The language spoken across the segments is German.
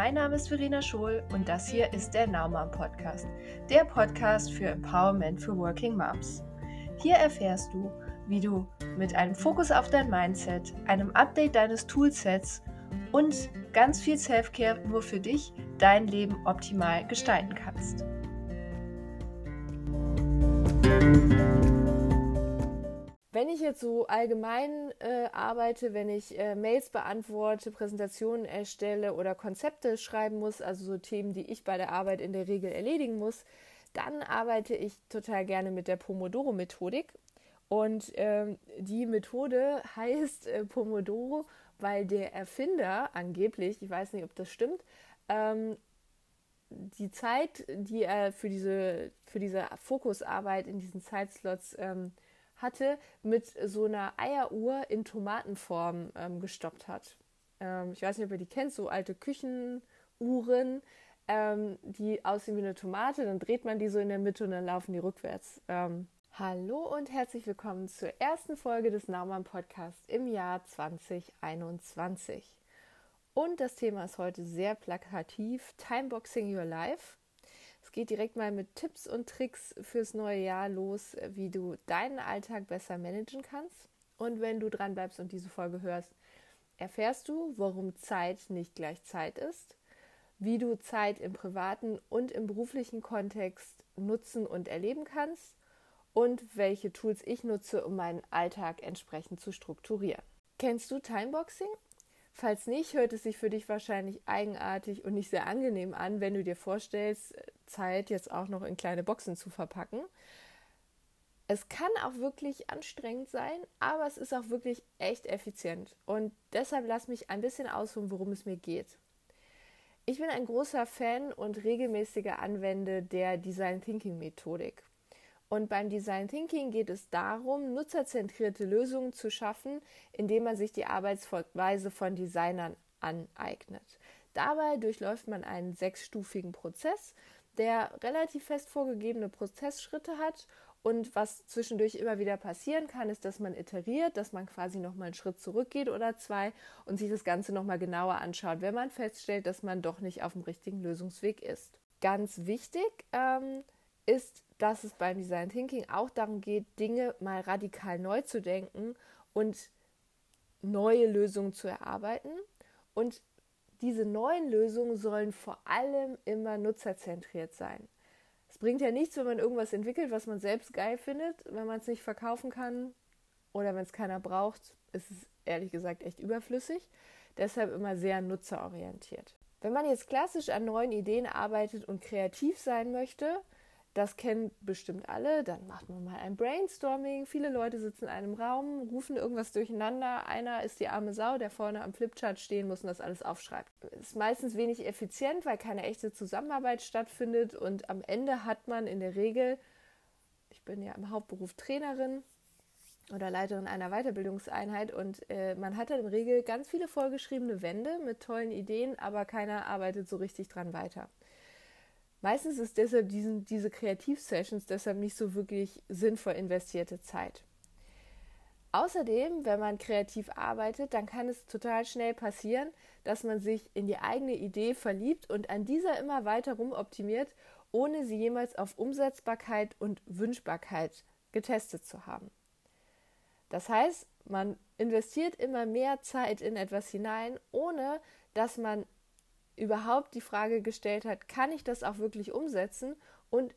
Mein Name ist Verena Schohl und das hier ist der Naumann Podcast, der Podcast für Empowerment für Working Moms. Hier erfährst du, wie du mit einem Fokus auf dein Mindset, einem Update deines Toolsets und ganz viel Selfcare nur für dich dein Leben optimal gestalten kannst. Wenn ich jetzt so allgemein äh, arbeite, wenn ich äh, Mails beantworte, Präsentationen erstelle oder Konzepte schreiben muss, also so Themen, die ich bei der Arbeit in der Regel erledigen muss, dann arbeite ich total gerne mit der Pomodoro-Methodik. Und ähm, die Methode heißt äh, Pomodoro, weil der Erfinder angeblich, ich weiß nicht, ob das stimmt, ähm, die Zeit, die er für diese, für diese Fokusarbeit in diesen Zeitslots ähm, hatte, mit so einer Eieruhr in Tomatenform ähm, gestoppt hat. Ähm, ich weiß nicht, ob ihr die kennt, so alte Küchenuhren, ähm, die aussehen wie eine Tomate. Dann dreht man die so in der Mitte und dann laufen die rückwärts. Ähm, hallo und herzlich willkommen zur ersten Folge des Naumann Podcasts im Jahr 2021. Und das Thema ist heute sehr plakativ: Timeboxing Your Life. Es geht direkt mal mit Tipps und Tricks fürs neue Jahr los, wie du deinen Alltag besser managen kannst. Und wenn du dran bleibst und diese Folge hörst, erfährst du, warum Zeit nicht gleich Zeit ist, wie du Zeit im privaten und im beruflichen Kontext nutzen und erleben kannst und welche Tools ich nutze, um meinen Alltag entsprechend zu strukturieren. Kennst du Timeboxing? Falls nicht, hört es sich für dich wahrscheinlich eigenartig und nicht sehr angenehm an, wenn du dir vorstellst, Zeit jetzt auch noch in kleine Boxen zu verpacken. Es kann auch wirklich anstrengend sein, aber es ist auch wirklich echt effizient. Und deshalb lass mich ein bisschen ausholen, worum es mir geht. Ich bin ein großer Fan und regelmäßiger Anwender der Design Thinking Methodik. Und beim Design Thinking geht es darum, nutzerzentrierte Lösungen zu schaffen, indem man sich die Arbeitsweise von Designern aneignet. Dabei durchläuft man einen sechsstufigen Prozess, der relativ fest vorgegebene Prozessschritte hat. Und was zwischendurch immer wieder passieren kann, ist, dass man iteriert, dass man quasi nochmal einen Schritt zurückgeht oder zwei und sich das Ganze nochmal genauer anschaut, wenn man feststellt, dass man doch nicht auf dem richtigen Lösungsweg ist. Ganz wichtig ähm, ist, dass es beim Design Thinking auch darum geht, Dinge mal radikal neu zu denken und neue Lösungen zu erarbeiten. Und diese neuen Lösungen sollen vor allem immer nutzerzentriert sein. Es bringt ja nichts, wenn man irgendwas entwickelt, was man selbst geil findet, wenn man es nicht verkaufen kann oder wenn es keiner braucht, ist es ehrlich gesagt echt überflüssig. Deshalb immer sehr nutzerorientiert. Wenn man jetzt klassisch an neuen Ideen arbeitet und kreativ sein möchte, das kennen bestimmt alle. Dann macht man mal ein Brainstorming. Viele Leute sitzen in einem Raum, rufen irgendwas durcheinander. Einer ist die arme Sau, der vorne am Flipchart stehen muss und das alles aufschreibt. Ist meistens wenig effizient, weil keine echte Zusammenarbeit stattfindet. Und am Ende hat man in der Regel, ich bin ja im Hauptberuf Trainerin oder Leiterin einer Weiterbildungseinheit und äh, man hat dann in der Regel ganz viele vorgeschriebene Wände mit tollen Ideen, aber keiner arbeitet so richtig dran weiter. Meistens ist deshalb diesen, diese Kreativsessions deshalb nicht so wirklich sinnvoll investierte Zeit. Außerdem, wenn man kreativ arbeitet, dann kann es total schnell passieren, dass man sich in die eigene Idee verliebt und an dieser immer weiter rumoptimiert, ohne sie jemals auf Umsetzbarkeit und Wünschbarkeit getestet zu haben. Das heißt, man investiert immer mehr Zeit in etwas hinein, ohne dass man überhaupt die Frage gestellt hat, kann ich das auch wirklich umsetzen und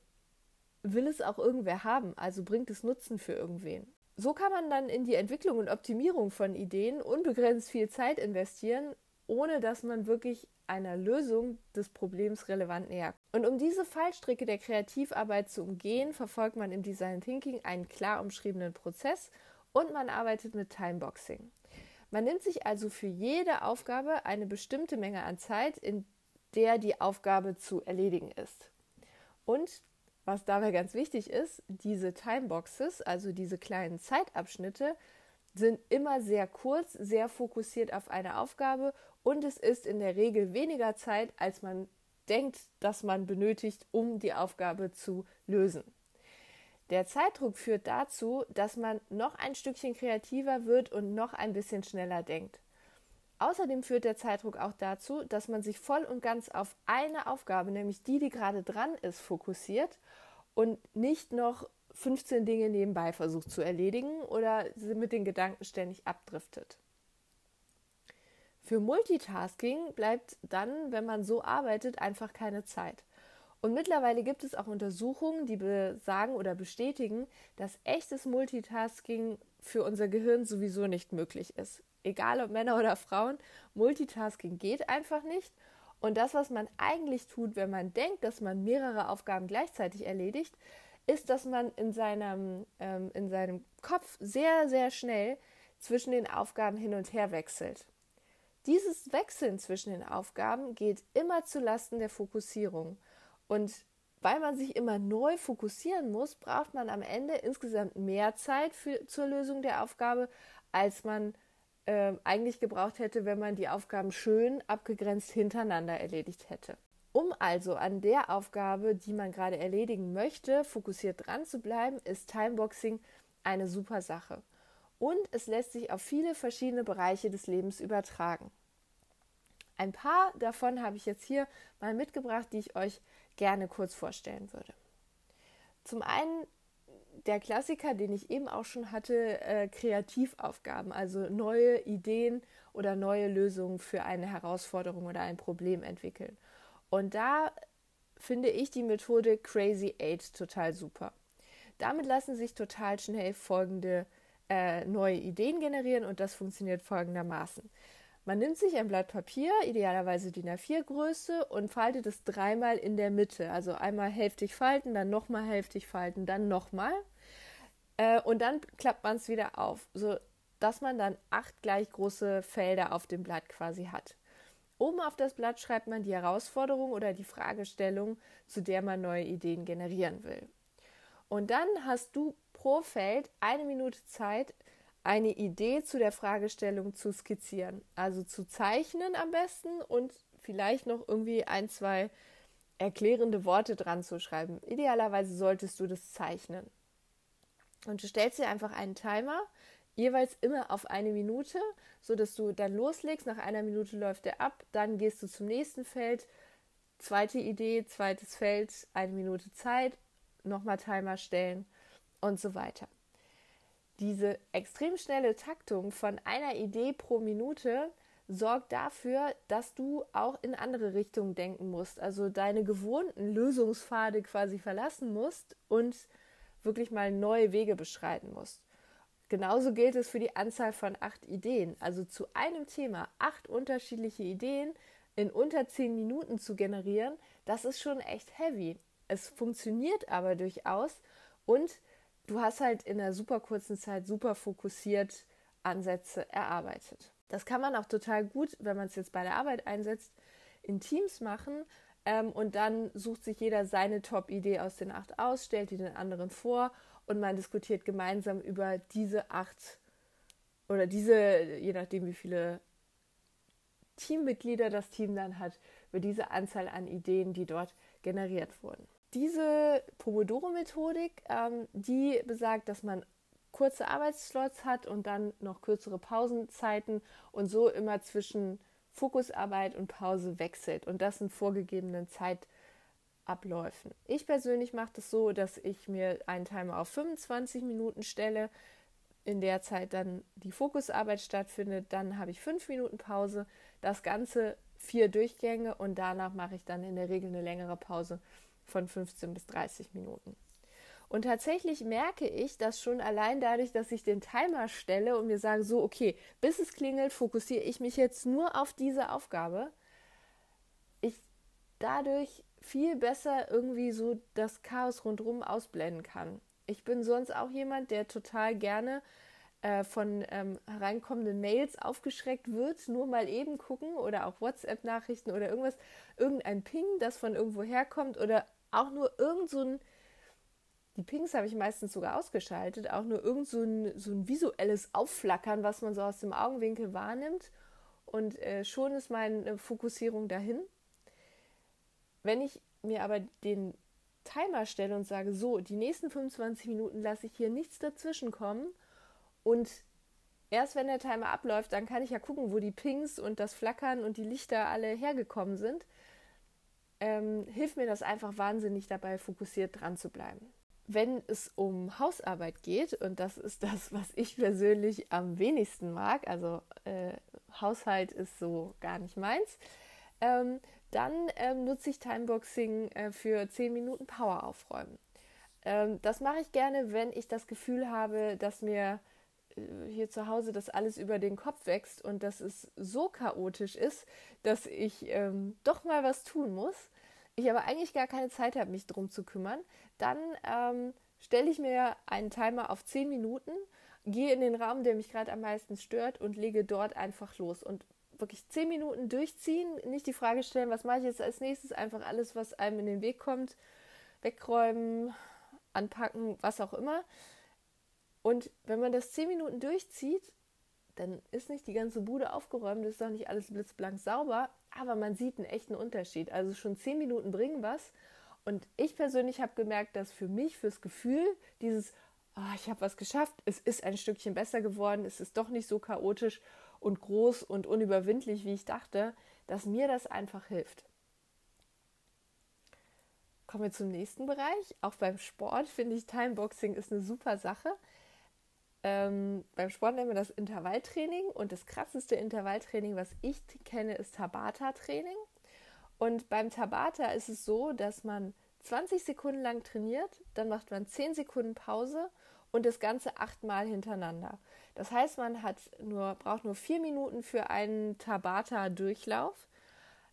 will es auch irgendwer haben? Also bringt es Nutzen für irgendwen? So kann man dann in die Entwicklung und Optimierung von Ideen unbegrenzt viel Zeit investieren, ohne dass man wirklich einer Lösung des Problems relevant nähert. Und um diese Fallstricke der Kreativarbeit zu umgehen, verfolgt man im Design Thinking einen klar umschriebenen Prozess und man arbeitet mit Timeboxing. Man nimmt sich also für jede Aufgabe eine bestimmte Menge an Zeit, in der die Aufgabe zu erledigen ist. Und was dabei ganz wichtig ist, diese Timeboxes, also diese kleinen Zeitabschnitte, sind immer sehr kurz, sehr fokussiert auf eine Aufgabe und es ist in der Regel weniger Zeit, als man denkt, dass man benötigt, um die Aufgabe zu lösen. Der Zeitdruck führt dazu, dass man noch ein Stückchen kreativer wird und noch ein bisschen schneller denkt. Außerdem führt der Zeitdruck auch dazu, dass man sich voll und ganz auf eine Aufgabe, nämlich die, die gerade dran ist, fokussiert und nicht noch 15 Dinge nebenbei versucht zu erledigen oder mit den Gedanken ständig abdriftet. Für Multitasking bleibt dann, wenn man so arbeitet, einfach keine Zeit. Und mittlerweile gibt es auch Untersuchungen, die besagen oder bestätigen, dass echtes Multitasking für unser Gehirn sowieso nicht möglich ist. Egal ob Männer oder Frauen, Multitasking geht einfach nicht. Und das, was man eigentlich tut, wenn man denkt, dass man mehrere Aufgaben gleichzeitig erledigt, ist, dass man in seinem, ähm, in seinem Kopf sehr, sehr schnell zwischen den Aufgaben hin und her wechselt. Dieses Wechseln zwischen den Aufgaben geht immer zu Lasten der Fokussierung. Und weil man sich immer neu fokussieren muss, braucht man am Ende insgesamt mehr Zeit für, zur Lösung der Aufgabe, als man äh, eigentlich gebraucht hätte, wenn man die Aufgaben schön abgegrenzt hintereinander erledigt hätte. Um also an der Aufgabe, die man gerade erledigen möchte, fokussiert dran zu bleiben, ist Timeboxing eine super Sache. Und es lässt sich auf viele verschiedene Bereiche des Lebens übertragen. Ein paar davon habe ich jetzt hier mal mitgebracht, die ich euch gerne kurz vorstellen würde. Zum einen der Klassiker, den ich eben auch schon hatte, äh, Kreativaufgaben, also neue Ideen oder neue Lösungen für eine Herausforderung oder ein Problem entwickeln. Und da finde ich die Methode Crazy Eight total super. Damit lassen sich total schnell folgende äh, neue Ideen generieren und das funktioniert folgendermaßen. Man nimmt sich ein Blatt Papier, idealerweise DIN A4 Größe, und faltet es dreimal in der Mitte. Also einmal hälftig falten, dann nochmal hälftig falten, dann nochmal. Äh, und dann klappt man es wieder auf, sodass man dann acht gleich große Felder auf dem Blatt quasi hat. Oben auf das Blatt schreibt man die Herausforderung oder die Fragestellung, zu der man neue Ideen generieren will. Und dann hast du pro Feld eine Minute Zeit, eine Idee zu der Fragestellung zu skizzieren. Also zu zeichnen am besten und vielleicht noch irgendwie ein, zwei erklärende Worte dran zu schreiben. Idealerweise solltest du das zeichnen. Und du stellst dir einfach einen Timer, jeweils immer auf eine Minute, sodass du dann loslegst. Nach einer Minute läuft der ab, dann gehst du zum nächsten Feld. Zweite Idee, zweites Feld, eine Minute Zeit, nochmal Timer stellen und so weiter. Diese extrem schnelle Taktung von einer Idee pro Minute sorgt dafür, dass du auch in andere Richtungen denken musst, also deine gewohnten Lösungspfade quasi verlassen musst und wirklich mal neue Wege beschreiten musst. Genauso gilt es für die Anzahl von acht Ideen. Also zu einem Thema acht unterschiedliche Ideen in unter zehn Minuten zu generieren, das ist schon echt heavy. Es funktioniert aber durchaus und du hast halt in einer super kurzen Zeit super fokussiert Ansätze erarbeitet. Das kann man auch total gut, wenn man es jetzt bei der Arbeit einsetzt, in Teams machen. Ähm, und dann sucht sich jeder seine Top-Idee aus den acht aus, stellt die den anderen vor und man diskutiert gemeinsam über diese acht oder diese, je nachdem wie viele Teammitglieder das Team dann hat, über diese Anzahl an Ideen, die dort generiert wurden. Diese Pomodoro-Methodik, ähm, die besagt, dass man kurze Arbeitsslots hat und dann noch kürzere Pausenzeiten und so immer zwischen Fokusarbeit und Pause wechselt und das in vorgegebenen Zeitabläufen. Ich persönlich mache das so, dass ich mir einen Timer auf 25 Minuten stelle, in der Zeit dann die Fokusarbeit stattfindet, dann habe ich fünf Minuten Pause, das Ganze vier Durchgänge und danach mache ich dann in der Regel eine längere Pause von 15 bis 30 Minuten. Und tatsächlich merke ich, dass schon allein dadurch, dass ich den Timer stelle und mir sage, so, okay, bis es klingelt, fokussiere ich mich jetzt nur auf diese Aufgabe, ich dadurch viel besser irgendwie so das Chaos rundherum ausblenden kann. Ich bin sonst auch jemand, der total gerne äh, von ähm, hereinkommenden Mails aufgeschreckt wird, nur mal eben gucken oder auch WhatsApp-Nachrichten oder irgendwas, irgendein Ping, das von irgendwo herkommt oder auch nur irgend so ein, die Pings habe ich meistens sogar ausgeschaltet, auch nur irgend so ein, so ein visuelles Aufflackern, was man so aus dem Augenwinkel wahrnimmt und äh, schon ist meine Fokussierung dahin. Wenn ich mir aber den Timer stelle und sage, so, die nächsten 25 Minuten lasse ich hier nichts dazwischen kommen und erst wenn der Timer abläuft, dann kann ich ja gucken, wo die Pings und das Flackern und die Lichter alle hergekommen sind. Ähm, hilft mir das einfach wahnsinnig dabei, fokussiert dran zu bleiben. Wenn es um Hausarbeit geht, und das ist das, was ich persönlich am wenigsten mag, also äh, Haushalt ist so gar nicht meins, ähm, dann ähm, nutze ich Timeboxing äh, für 10 Minuten Power aufräumen. Ähm, das mache ich gerne, wenn ich das Gefühl habe, dass mir hier zu Hause das alles über den Kopf wächst und dass es so chaotisch ist, dass ich ähm, doch mal was tun muss. Ich aber eigentlich gar keine Zeit habe, mich drum zu kümmern. Dann ähm, stelle ich mir einen Timer auf 10 Minuten, gehe in den Raum, der mich gerade am meisten stört und lege dort einfach los und wirklich zehn Minuten durchziehen, nicht die Frage stellen, was mache ich jetzt als nächstes, einfach alles, was einem in den Weg kommt, wegräumen, anpacken, was auch immer. Und wenn man das zehn Minuten durchzieht, dann ist nicht die ganze Bude aufgeräumt, ist doch nicht alles blitzblank sauber, aber man sieht einen echten Unterschied. Also schon zehn Minuten bringen was. Und ich persönlich habe gemerkt, dass für mich, fürs Gefühl, dieses, oh, ich habe was geschafft, es ist ein Stückchen besser geworden, es ist doch nicht so chaotisch und groß und unüberwindlich, wie ich dachte, dass mir das einfach hilft. Kommen wir zum nächsten Bereich. Auch beim Sport finde ich Timeboxing ist eine super Sache. Ähm, beim Sport nennen wir das Intervalltraining und das krasseste Intervalltraining, was ich kenne, ist Tabata-Training. Und beim Tabata ist es so, dass man 20 Sekunden lang trainiert, dann macht man 10 Sekunden Pause und das Ganze achtmal hintereinander. Das heißt, man hat nur, braucht nur vier Minuten für einen Tabata-Durchlauf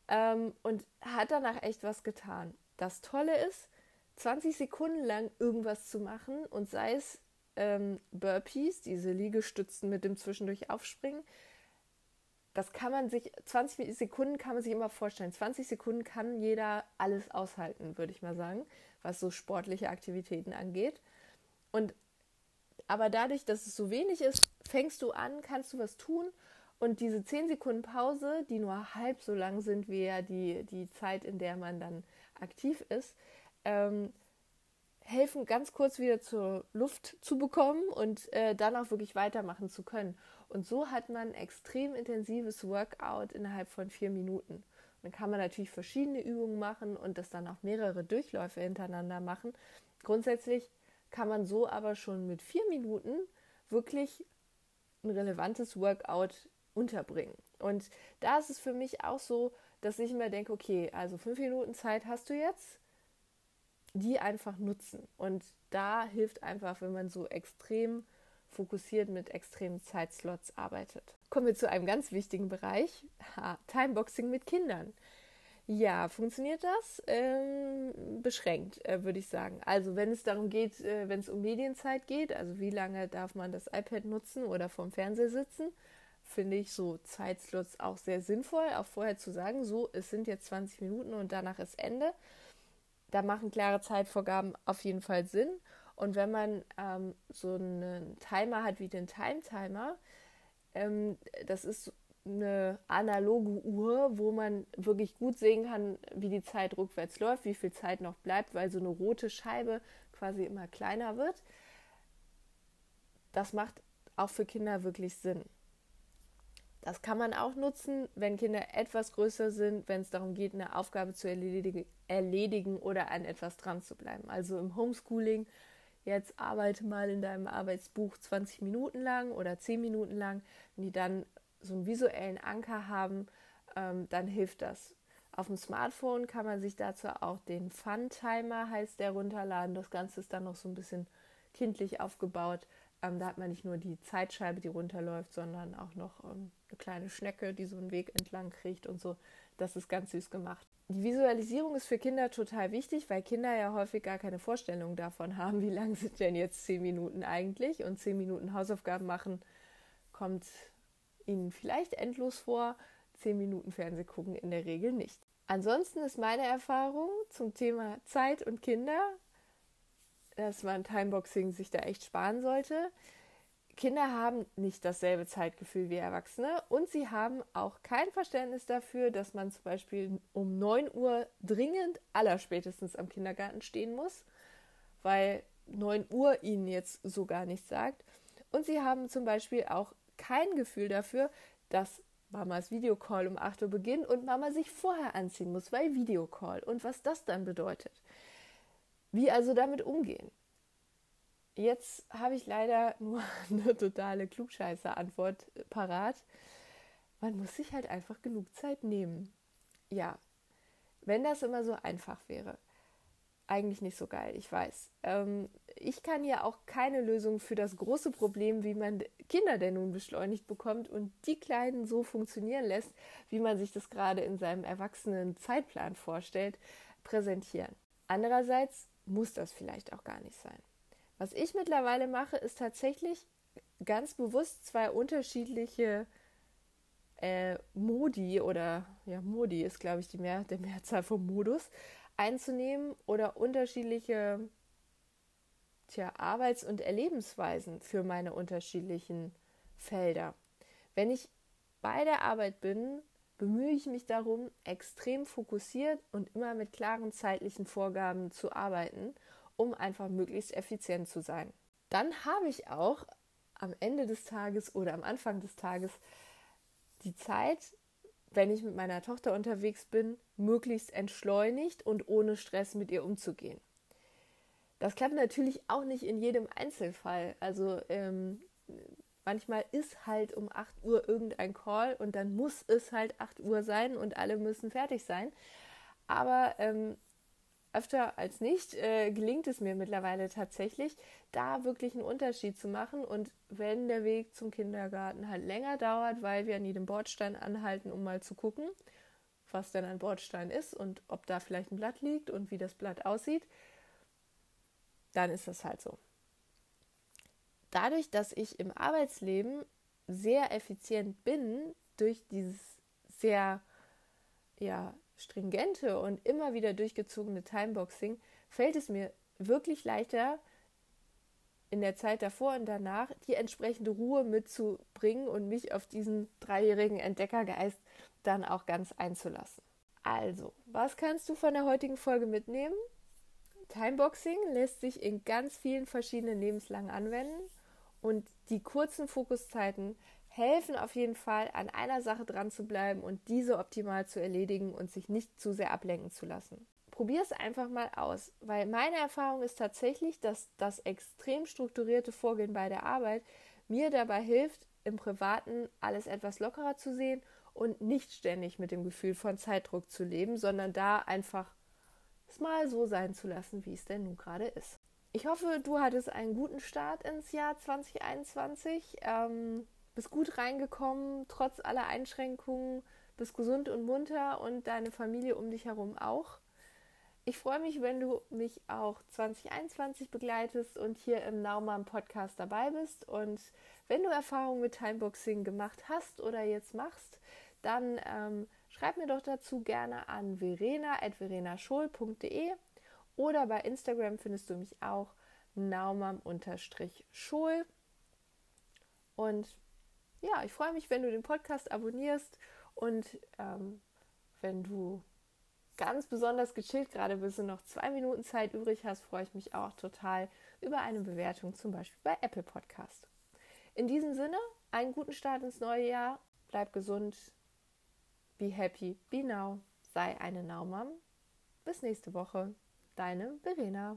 ähm, und hat danach echt was getan. Das Tolle ist, 20 Sekunden lang irgendwas zu machen und sei es ähm, Burpees, diese Liegestützen mit dem zwischendurch Aufspringen, das kann man sich, 20 Sekunden kann man sich immer vorstellen. 20 Sekunden kann jeder alles aushalten, würde ich mal sagen, was so sportliche Aktivitäten angeht. Und aber dadurch, dass es so wenig ist, fängst du an, kannst du was tun und diese 10 Sekunden Pause, die nur halb so lang sind wie ja die, die Zeit, in der man dann aktiv ist, ähm, helfen ganz kurz wieder zur Luft zu bekommen und äh, dann auch wirklich weitermachen zu können. Und so hat man extrem intensives Workout innerhalb von vier Minuten. Dann kann man natürlich verschiedene Übungen machen und das dann auch mehrere Durchläufe hintereinander machen. Grundsätzlich kann man so aber schon mit vier Minuten wirklich ein relevantes Workout unterbringen. Und da ist es für mich auch so, dass ich mir denke, okay, also fünf Minuten Zeit hast du jetzt, die einfach nutzen. Und da hilft einfach, wenn man so extrem fokussiert mit extremen Zeitslots arbeitet. Kommen wir zu einem ganz wichtigen Bereich, Timeboxing mit Kindern. Ja, funktioniert das? Ähm, beschränkt, äh, würde ich sagen. Also wenn es darum geht, äh, wenn es um Medienzeit geht, also wie lange darf man das iPad nutzen oder vorm Fernseher sitzen, finde ich so Zeitslots auch sehr sinnvoll, auch vorher zu sagen, so, es sind jetzt 20 Minuten und danach ist Ende. Da machen klare Zeitvorgaben auf jeden Fall Sinn. Und wenn man ähm, so einen Timer hat wie den Time Timer, ähm, das ist eine analoge Uhr, wo man wirklich gut sehen kann, wie die Zeit rückwärts läuft, wie viel Zeit noch bleibt, weil so eine rote Scheibe quasi immer kleiner wird. Das macht auch für Kinder wirklich Sinn. Das kann man auch nutzen, wenn Kinder etwas größer sind, wenn es darum geht, eine Aufgabe zu erledigen, erledigen oder an etwas dran zu bleiben. Also im Homeschooling, jetzt arbeite mal in deinem Arbeitsbuch 20 Minuten lang oder 10 Minuten lang. Wenn die dann so einen visuellen Anker haben, ähm, dann hilft das. Auf dem Smartphone kann man sich dazu auch den Fun Timer, heißt der, runterladen. Das Ganze ist dann noch so ein bisschen kindlich aufgebaut. Ähm, da hat man nicht nur die Zeitscheibe, die runterläuft, sondern auch noch ähm, eine kleine Schnecke, die so einen Weg entlang kriegt und so. Das ist ganz süß gemacht. Die Visualisierung ist für Kinder total wichtig, weil Kinder ja häufig gar keine Vorstellung davon haben, wie lang sind denn jetzt zehn Minuten eigentlich. Und zehn Minuten Hausaufgaben machen kommt Ihnen vielleicht endlos vor, zehn Minuten Fernseh gucken in der Regel nicht. Ansonsten ist meine Erfahrung zum Thema Zeit und Kinder, dass man Timeboxing sich da echt sparen sollte. Kinder haben nicht dasselbe Zeitgefühl wie Erwachsene und sie haben auch kein Verständnis dafür, dass man zum Beispiel um 9 Uhr dringend allerspätestens am Kindergarten stehen muss, weil 9 Uhr ihnen jetzt so gar nichts sagt. Und sie haben zum Beispiel auch kein Gefühl dafür, dass Mamas Videocall um 8 Uhr beginnt und Mama sich vorher anziehen muss, weil Videocall und was das dann bedeutet. Wie also damit umgehen? Jetzt habe ich leider nur eine totale Klugscheißer-Antwort parat. Man muss sich halt einfach genug Zeit nehmen. Ja, wenn das immer so einfach wäre. Eigentlich nicht so geil, ich weiß. Ähm, ich kann ja auch keine Lösung für das große Problem, wie man Kinder denn nun beschleunigt bekommt und die Kleinen so funktionieren lässt, wie man sich das gerade in seinem erwachsenen Zeitplan vorstellt, präsentieren. Andererseits muss das vielleicht auch gar nicht sein. Was ich mittlerweile mache, ist tatsächlich ganz bewusst zwei unterschiedliche äh, Modi oder ja, Modi ist, glaube ich, die Mehr, der Mehrzahl vom Modus einzunehmen oder unterschiedliche tja, Arbeits- und Erlebensweisen für meine unterschiedlichen Felder. Wenn ich bei der Arbeit bin, bemühe ich mich darum, extrem fokussiert und immer mit klaren zeitlichen Vorgaben zu arbeiten, um einfach möglichst effizient zu sein. Dann habe ich auch am Ende des Tages oder am Anfang des Tages die Zeit, wenn ich mit meiner Tochter unterwegs bin, möglichst entschleunigt und ohne Stress mit ihr umzugehen. Das klappt natürlich auch nicht in jedem Einzelfall. Also ähm, manchmal ist halt um 8 Uhr irgendein Call und dann muss es halt 8 Uhr sein und alle müssen fertig sein. Aber ähm, öfter als nicht äh, gelingt es mir mittlerweile tatsächlich, da wirklich einen Unterschied zu machen. Und wenn der Weg zum Kindergarten halt länger dauert, weil wir an jedem Bordstein anhalten, um mal zu gucken, was denn ein Bordstein ist und ob da vielleicht ein Blatt liegt und wie das Blatt aussieht, dann ist das halt so. Dadurch, dass ich im Arbeitsleben sehr effizient bin, durch dieses sehr ja, stringente und immer wieder durchgezogene Timeboxing fällt es mir wirklich leichter, in der Zeit davor und danach die entsprechende Ruhe mitzubringen und mich auf diesen dreijährigen Entdeckergeist dann auch ganz einzulassen. Also, was kannst du von der heutigen Folge mitnehmen? Timeboxing lässt sich in ganz vielen verschiedenen Lebenslangen anwenden und die kurzen Fokuszeiten helfen auf jeden Fall, an einer Sache dran zu bleiben und diese optimal zu erledigen und sich nicht zu sehr ablenken zu lassen. Probier es einfach mal aus, weil meine Erfahrung ist tatsächlich, dass das extrem strukturierte Vorgehen bei der Arbeit mir dabei hilft, im Privaten alles etwas lockerer zu sehen und nicht ständig mit dem Gefühl von Zeitdruck zu leben, sondern da einfach es mal so sein zu lassen, wie es denn nun gerade ist. Ich hoffe, du hattest einen guten Start ins Jahr 2021. Ähm, bist gut reingekommen, trotz aller Einschränkungen, bist gesund und munter und deine Familie um dich herum auch. Ich freue mich, wenn du mich auch 2021 begleitest und hier im Naumann Podcast dabei bist. Und wenn du Erfahrungen mit Timeboxing gemacht hast oder jetzt machst, dann ähm, schreib mir doch dazu gerne an verena.verenaschol.de oder bei Instagram findest du mich auch naumann-schol. Und ja, ich freue mich, wenn du den Podcast abonnierst und ähm, wenn du ganz besonders gechillt gerade bist und noch zwei Minuten Zeit übrig hast, freue ich mich auch total über eine Bewertung, zum Beispiel bei Apple Podcast. In diesem Sinne, einen guten Start ins neue Jahr, bleib gesund, be happy, be now, sei eine Naumam. Bis nächste Woche, deine Verena.